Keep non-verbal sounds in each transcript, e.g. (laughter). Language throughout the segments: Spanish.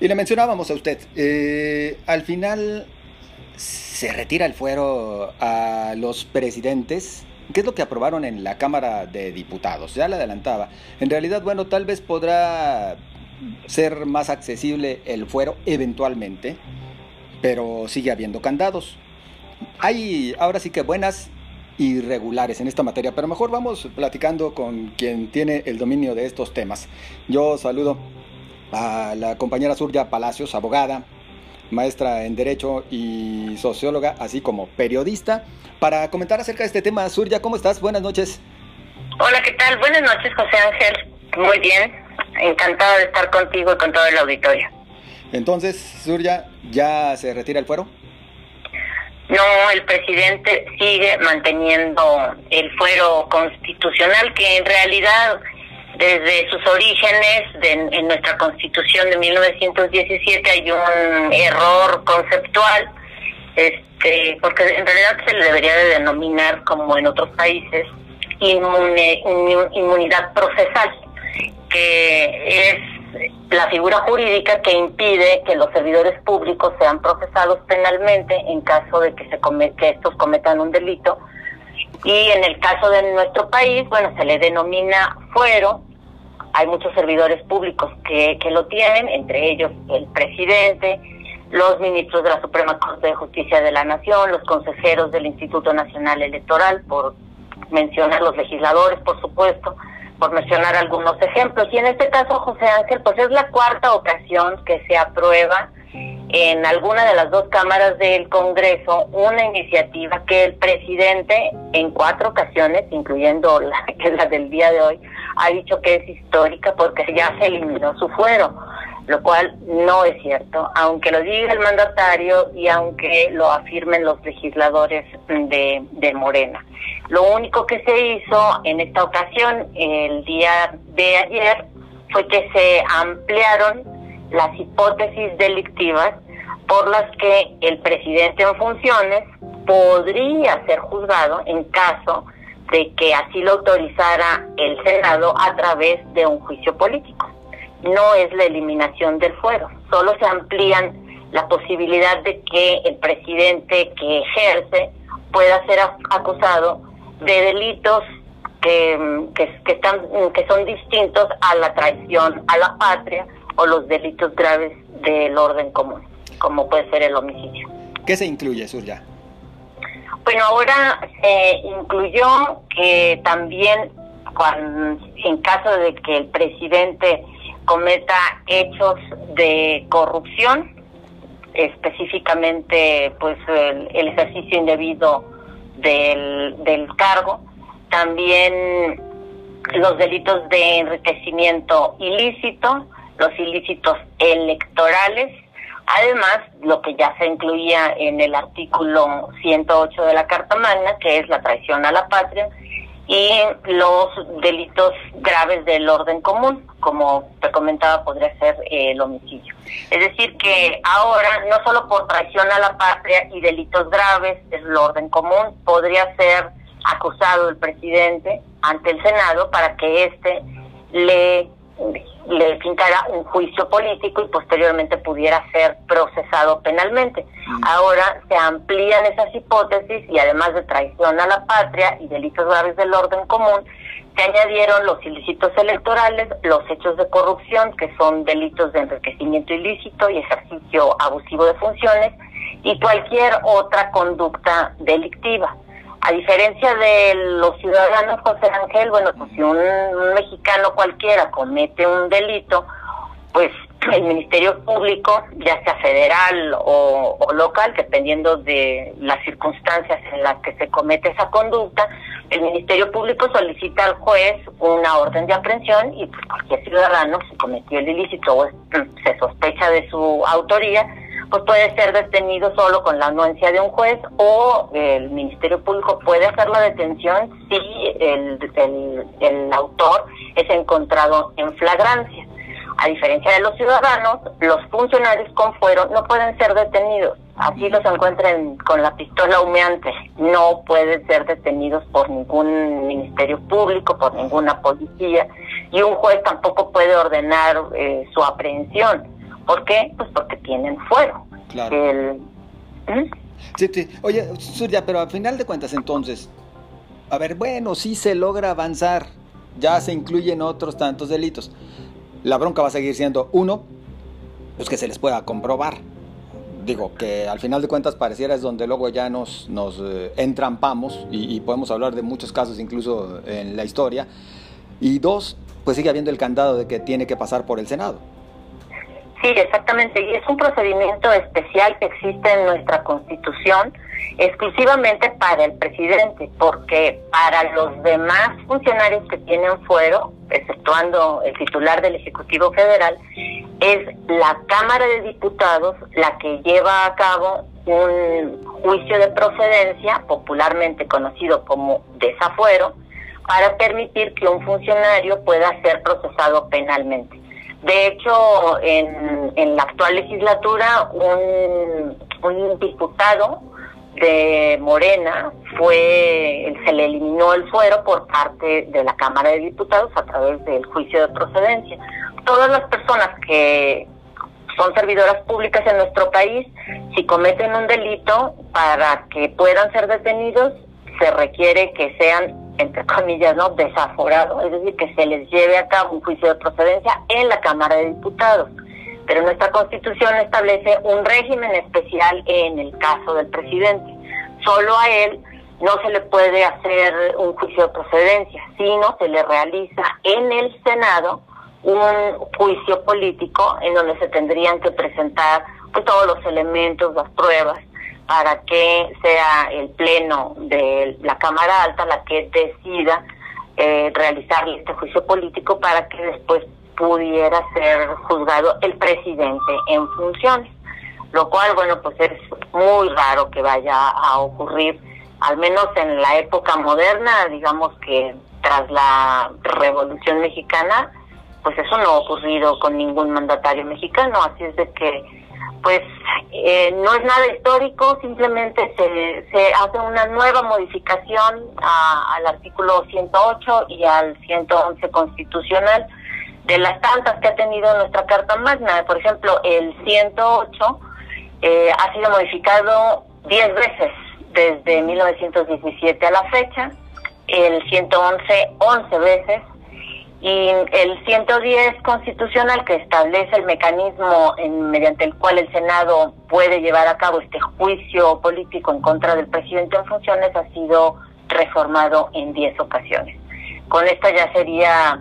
Y le mencionábamos a usted, eh, al final se retira el fuero a los presidentes. ¿Qué es lo que aprobaron en la Cámara de Diputados? Ya le adelantaba. En realidad, bueno, tal vez podrá ser más accesible el fuero eventualmente, pero sigue habiendo candados. Hay ahora sí que buenas y regulares en esta materia, pero mejor vamos platicando con quien tiene el dominio de estos temas. Yo saludo a la compañera Surya Palacios, abogada, maestra en Derecho y socióloga, así como periodista, para comentar acerca de este tema. Surya, ¿cómo estás? Buenas noches. Hola, ¿qué tal? Buenas noches, José Ángel. Muy bien, encantada de estar contigo y con todo el auditorio. Entonces, Surya, ¿ya se retira el fuero? No, el presidente sigue manteniendo el fuero constitucional que en realidad desde sus orígenes en nuestra constitución de 1917 hay un error conceptual, este, porque en realidad se le debería de denominar, como en otros países, inmunidad procesal, que es la figura jurídica que impide que los servidores públicos sean procesados penalmente en caso de que, se que estos cometan un delito. Y en el caso de nuestro país, bueno, se le denomina fuero hay muchos servidores públicos que, que lo tienen, entre ellos el presidente, los ministros de la Suprema Corte de Justicia de la Nación, los consejeros del Instituto Nacional Electoral, por mencionar los legisladores, por supuesto, por mencionar algunos ejemplos. Y en este caso, José Ángel, pues es la cuarta ocasión que se aprueba en alguna de las dos cámaras del Congreso una iniciativa que el presidente en cuatro ocasiones, incluyendo la, (laughs) la del día de hoy, ha dicho que es histórica porque ya se eliminó su fuero, lo cual no es cierto, aunque lo diga el mandatario y aunque lo afirmen los legisladores de, de Morena. Lo único que se hizo en esta ocasión, el día de ayer, fue que se ampliaron las hipótesis delictivas por las que el presidente en funciones podría ser juzgado en caso de que así lo autorizara el Senado a través de un juicio político. No es la eliminación del fuero, solo se amplían la posibilidad de que el presidente que ejerce pueda ser acusado de delitos que, que, están, que son distintos a la traición a la patria o los delitos graves del orden común, como puede ser el homicidio. ¿Qué se incluye, Surya? Bueno, ahora se incluyó que también cuando, en caso de que el presidente cometa hechos de corrupción, específicamente pues el, ejercicio indebido del, del cargo, también los delitos de enriquecimiento ilícito, los ilícitos electorales, Además, lo que ya se incluía en el artículo 108 de la Carta Magna, que es la traición a la patria, y los delitos graves del orden común, como te comentaba, podría ser eh, el homicidio. Es decir, que ahora, no solo por traición a la patria y delitos graves del orden común, podría ser acusado el presidente ante el Senado para que éste le le fincara un juicio político y posteriormente pudiera ser procesado penalmente. Mm. Ahora se amplían esas hipótesis y además de traición a la patria y delitos graves del orden común, se añadieron los ilícitos electorales, los hechos de corrupción, que son delitos de enriquecimiento ilícito y ejercicio abusivo de funciones, y cualquier otra conducta delictiva. A diferencia de los ciudadanos, José Ángel, bueno, pues si un, mexicano cualquiera comete un delito, pues (clears throat) el Ministerio Público, ya sea federal o, local, dependiendo de las circunstancias en las que se comete esa conducta, el Ministerio Público solicita al juez una orden de aprehensión y pues cualquier ciudadano, si cometió el ilícito o se sospecha de su autoría, pues puede ser detenido solo con la anuencia de un juez o el Ministerio Público puede hacer la detención si el, el, autor es encontrado en flagrancia. A diferencia de los ciudadanos, los funcionarios con fuero no pueden ser detenidos. Así los encuentren con la pistola humeante. No pueden ser detenidos por ningún ministerio público, por ninguna policía. Y un juez tampoco puede ordenar eh, su aprehensión ¿Por qué? Pues porque tienen fuero. Claro. ¿Mm? Sí, sí. Oye, Surya, pero al final de cuentas entonces, a ver, bueno, sí se logra avanzar, ya se incluyen otros tantos delitos. La bronca va a seguir siendo, uno, pues que se les pueda comprobar. Digo, que al final de cuentas pareciera es donde luego ya nos, nos eh, entrampamos y, podemos hablar de muchos casos incluso en la historia. Y dos, pues sigue habiendo el candado de que tiene que pasar por el Senado. Sí, exactamente. Y es un procedimiento especial que existe en nuestra Constitución exclusivamente para el presidente, porque para los demás funcionarios que tienen fuero, exceptuando el titular del Ejecutivo Federal, es la Cámara de Diputados la que lleva a cabo un juicio de procedencia, popularmente conocido como desafuero, para permitir que un funcionario pueda ser procesado penalmente. De hecho, en, en la actual legislatura, un, un diputado de Morena fue, se le eliminó el fuero por parte de la Cámara de Diputados a través del juicio de procedencia. Todas las personas que son servidoras públicas en nuestro país, si cometen un delito, para que puedan ser detenidos, se requiere que sean, entre comillas, no desaforados, es decir, que se les lleve a cabo un juicio de procedencia en la Cámara de Diputados pero nuestra constitución establece un régimen especial en el caso del presidente. Solo a él no se le puede hacer un juicio de procedencia, sino se le realiza en el Senado un juicio político en donde se tendrían que presentar pues, todos los elementos, las pruebas, para que sea el pleno de la Cámara Alta la que decida eh, realizar este juicio político para que después pudiera ser juzgado el presidente en funciones, lo cual, bueno, pues es muy raro que vaya a ocurrir, al menos en la época moderna, digamos que tras la Revolución Mexicana, pues eso no ha ocurrido con ningún mandatario mexicano, así es de que, pues eh, no es nada histórico, simplemente se, se hace una nueva modificación al artículo 108 y al 111 constitucional, de las tantas que ha tenido nuestra Carta Magna. Por ejemplo, el 108 eh, ha sido modificado 10 veces desde 1917 a la fecha, el 111 11 veces y el 110 constitucional que establece el mecanismo en, mediante el cual el Senado puede llevar a cabo este juicio político en contra del presidente en funciones ha sido reformado en 10 ocasiones. Con esta ya sería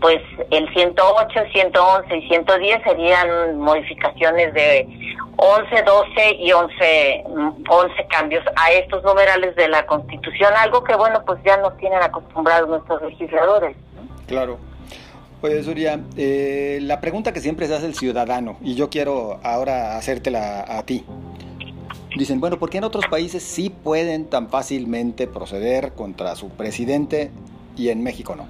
pues el 108, 111 y 110 serían modificaciones de 11, 12 y 11, 11 cambios a estos numerales de la Constitución, algo que bueno, pues ya nos tienen acostumbrados nuestros legisladores. Claro. Oye, Surya, eh, la pregunta que siempre se hace el ciudadano, y yo quiero ahora hacértela a ti. Dicen, bueno, ¿por qué en otros países sí pueden tan fácilmente proceder contra su presidente y en México no?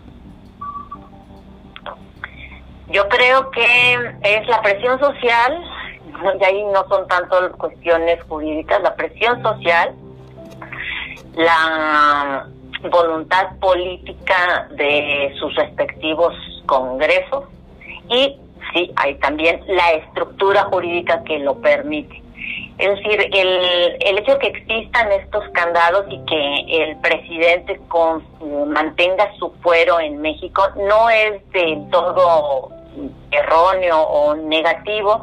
Yo creo que es la presión social, y ahí no son tanto cuestiones jurídicas, la presión social, la voluntad política de sus respectivos congresos y sí, hay también la estructura jurídica que lo permite. Es decir, el, el hecho de que existan estos candados y que el presidente con, mantenga su fuero en México no es del todo erróneo o negativo,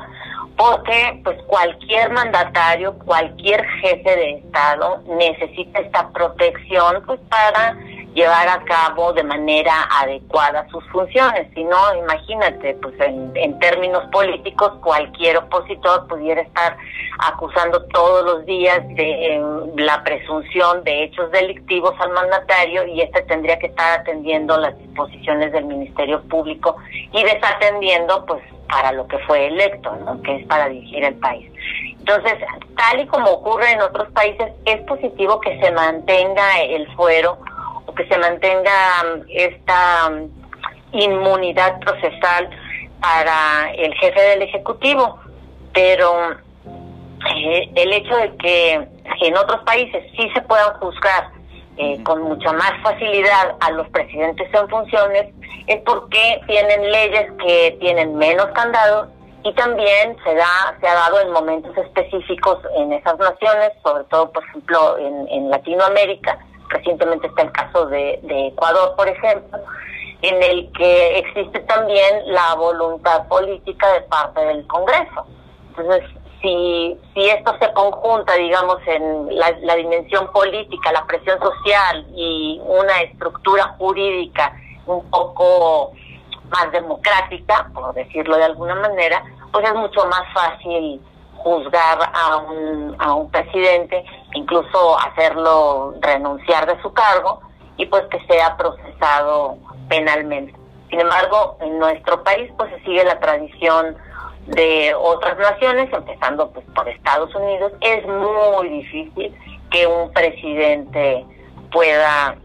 porque pues cualquier mandatario, cualquier jefe de Estado necesita esta protección pues para llevar a cabo de manera adecuada sus funciones. Si no, imagínate, pues en, términos políticos, cualquier opositor pudiera estar acusando todos los días de la presunción de hechos delictivos al mandatario y este tendría que estar atendiendo las disposiciones del Ministerio Público y desatendiendo pues para lo que fue electo, ¿no? que es para dirigir el país. Entonces, tal y como ocurre en otros países, es positivo que se mantenga el fuero que se mantenga um, esta um, inmunidad procesal para el jefe del Ejecutivo, pero eh, el hecho de que en otros países sí se puedan juzgar eh, con mucha más facilidad a los presidentes en funciones es porque tienen leyes que tienen menos candados y también se da se ha dado en momentos específicos en esas naciones, sobre todo por ejemplo en, en Latinoamérica. Recientemente está el caso de, Ecuador, por ejemplo, en el que existe también la voluntad política de parte del Congreso. Entonces, si, si esto se conjunta, digamos, en la, la dimensión política, la presión social y una estructura jurídica un poco más democrática, por decirlo de alguna manera, pues es mucho más fácil juzgar a un, a un presidente, incluso hacerlo renunciar de su cargo y pues que sea procesado penalmente. Sin embargo, en nuestro país pues se sigue la tradición de otras naciones, empezando pues por Estados Unidos. Es muy difícil que un presidente pueda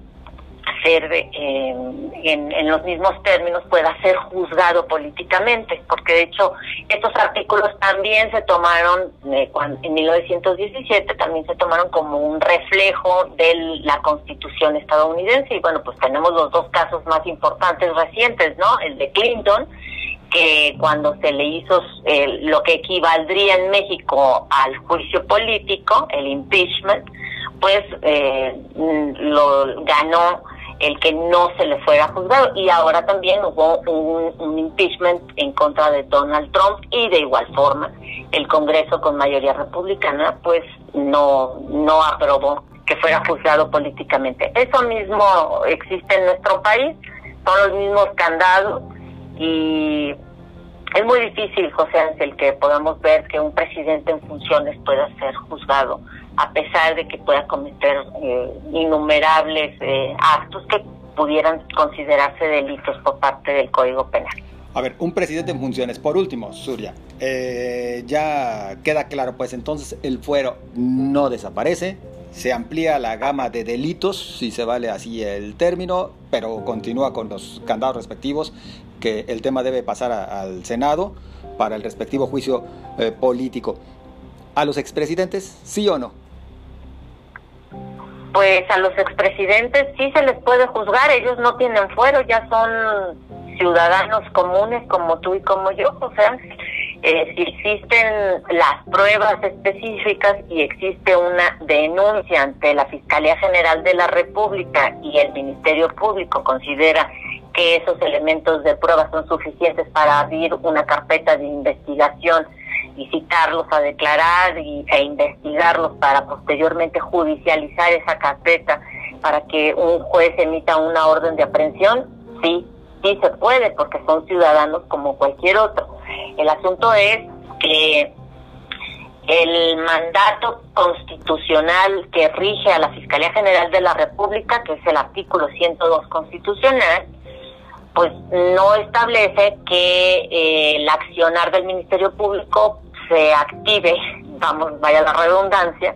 ser eh, en, los mismos términos pueda ser juzgado políticamente, porque de hecho estos artículos también se tomaron eh, en 1917 también se tomaron como un reflejo de la Constitución estadounidense y bueno pues tenemos los dos casos más importantes recientes, ¿no? El de Clinton que cuando se le hizo eh, lo que equivaldría en México al juicio político, el impeachment, pues lo ganó el que no se le fuera juzgado. Y ahora también hubo un, impeachment en contra de Donald Trump y de igual forma el Congreso con mayoría republicana pues no, no aprobó que fuera juzgado políticamente. Eso mismo existe en nuestro país, son los mismos candados y es muy difícil, José Ángel, que podamos ver que un presidente en funciones pueda ser juzgado a pesar de que pueda cometer eh, innumerables eh, actos que pudieran considerarse delitos por parte del Código Penal. A ver, un presidente en funciones. Por último, Surya, eh, ya queda claro, pues entonces el fuero no desaparece, se amplía la gama de delitos, si se vale así el término, pero continúa con los candados respectivos, que el tema debe pasar al Senado para el respectivo juicio político. ¿A los expresidentes, sí o no? pues a los expresidentes sí se les puede juzgar, ellos no tienen fuero, ya son ciudadanos comunes como tú y como yo, o sea, eh, si existen las pruebas específicas y existe una denuncia ante la Fiscalía General de la República y el Ministerio Público considera que esos elementos de prueba son suficientes para abrir una carpeta de investigación y citarlos a declarar y, e investigarlos para posteriormente judicializar esa carpeta para que un juez emita una orden de aprehensión, sí, sí se puede porque son ciudadanos como cualquier otro. El asunto es que el mandato constitucional que rige a la Fiscalía General de la República, que es el artículo 102 constitucional, pues no establece que eh, el accionar del Ministerio Público se active, (laughs) vamos, vaya la redundancia,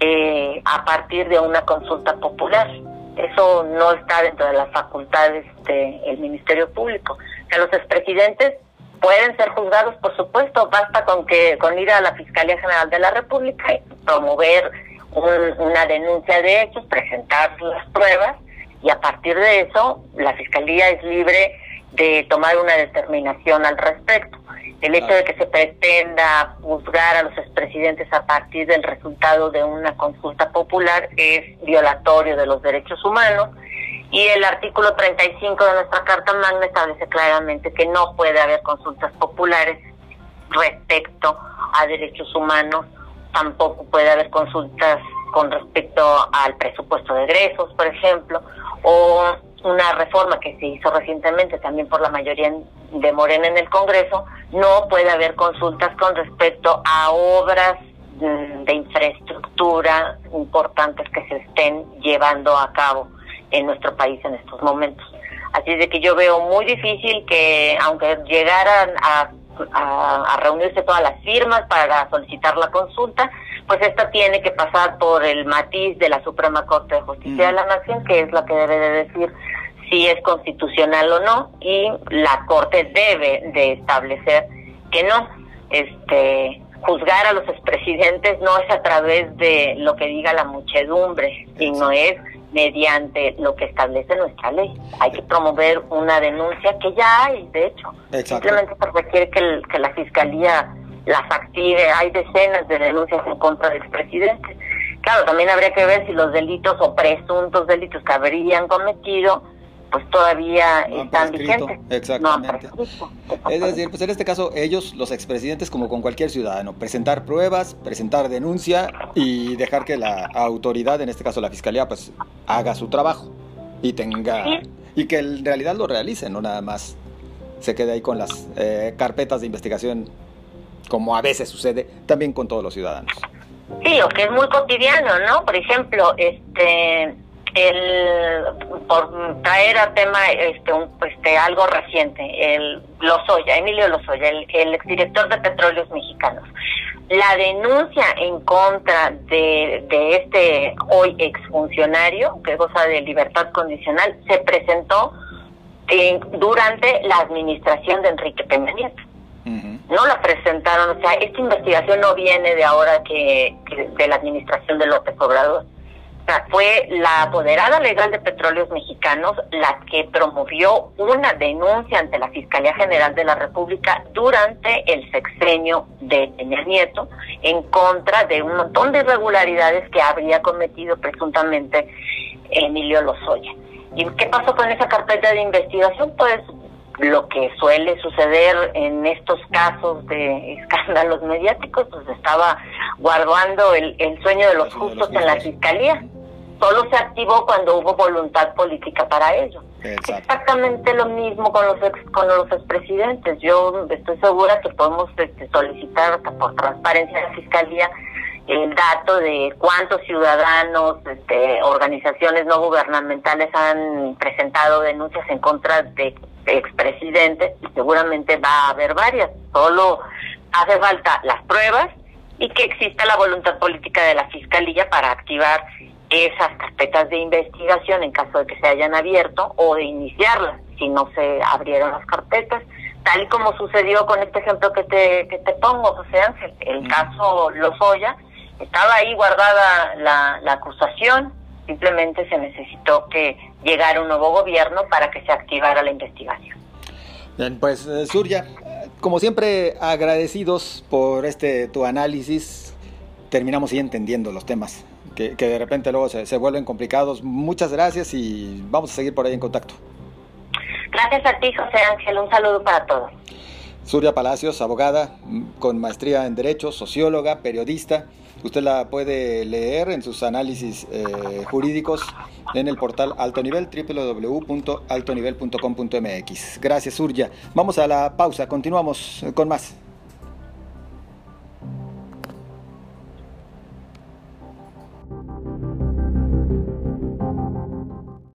eh, a partir de una consulta popular. Eso no está dentro de las facultades del Ministerio Público. O sea, los expresidentes pueden ser juzgados, por supuesto, basta con que con ir a la Fiscalía General de la República y promover una denuncia de hechos, presentar las pruebas y a partir de eso la Fiscalía es libre de tomar una determinación al respecto. El hecho de que se pretenda juzgar a los expresidentes a partir del resultado de una consulta popular es violatorio de los derechos humanos. Y el artículo 35 de nuestra Carta Magna establece claramente que no puede haber consultas populares respecto a derechos humanos, tampoco puede haber consultas con respecto al presupuesto de egresos, por ejemplo, o una reforma que se hizo recientemente también por la mayoría de Morena en el Congreso, no puede haber consultas con respecto a obras mm, de infraestructura importantes que se estén llevando a cabo en nuestro país en estos momentos. Así de que yo veo muy difícil que, aunque llegaran a, a, reunirse todas las firmas para solicitar la consulta, pues esta tiene que pasar por el matiz de la Suprema Corte de Justicia de la Nación, que es la que debe de decir si es constitucional o no, y la Corte debe de establecer que no. Este, juzgar a los expresidentes no es a través de lo que diga la muchedumbre, sino es mediante lo que establece nuestra ley. Hay que promover una denuncia que ya hay, de hecho. Simplemente se requiere que, que la Fiscalía las active. Hay decenas de denuncias en contra del expresidente. Claro, también habría que ver si los delitos o presuntos delitos que habrían cometido pues todavía están vigentes. Exactamente. es decir, pues en este caso ellos, los expresidentes, como con cualquier ciudadano, presentar pruebas, presentar denuncia y dejar que la autoridad, en este caso la fiscalía, pues haga su trabajo y tenga y que en realidad lo realice, no nada más se quede ahí con las eh, carpetas de investigación como a veces sucede también con todos los ciudadanos. Sí, o que es muy cotidiano, ¿no? Por ejemplo, este el por traer a tema este un, este algo reciente, el Lozoya, Emilio Lozoya, el, el exdirector de Petróleos Mexicanos. La denuncia en contra de, de este hoy exfuncionario, que goza de libertad condicional, se presentó durante la administración de Enrique Peña Nieto no la presentaron, o sea, esta investigación no viene de ahora que, de la administración de López Obrador. O sea, fue la apoderada legal de Petróleos Mexicanos la que promovió una denuncia ante la Fiscalía General de la República durante el sexenio de Peña Nieto en contra de un montón de irregularidades que habría cometido presuntamente Emilio Lozoya. ¿Y qué pasó con esa carpeta de investigación? Pues lo que suele suceder en estos casos de escándalos mediáticos, pues estaba guardando el, sueño de los justos en la fiscalía. Solo se activó cuando hubo voluntad política para ello. Exactamente lo mismo con los con los expresidentes. Yo estoy segura que podemos este, solicitar por transparencia a la fiscalía el dato de cuántos ciudadanos, este, organizaciones no gubernamentales han presentado denuncias en contra de expresidente, seguramente va a haber varias, solo hace falta las pruebas y que exista la voluntad política de la Fiscalía para activar esas carpetas de investigación en caso de que se hayan abierto o de iniciarlas si no se abrieron las carpetas, tal y como sucedió con este ejemplo que te, que te pongo, José Ángel, el caso Lozoya, estaba ahí guardada la, la acusación, simplemente se necesitó que llegara un nuevo gobierno para que se activara la investigación. Bien, pues eh, Surya, como siempre agradecidos por este tu análisis, terminamos ya entendiendo los temas que, de repente luego se, se, vuelven complicados. Muchas gracias y vamos a seguir por ahí en contacto. Gracias a ti, José Ángel. Un saludo para todos. Surya Palacios, abogada con maestría en Derecho, socióloga, periodista. Usted la puede leer en sus análisis eh, jurídicos en el portal Alto Nivel, www.altonivel.com.mx. Gracias, Surya. Vamos a la pausa, continuamos con más.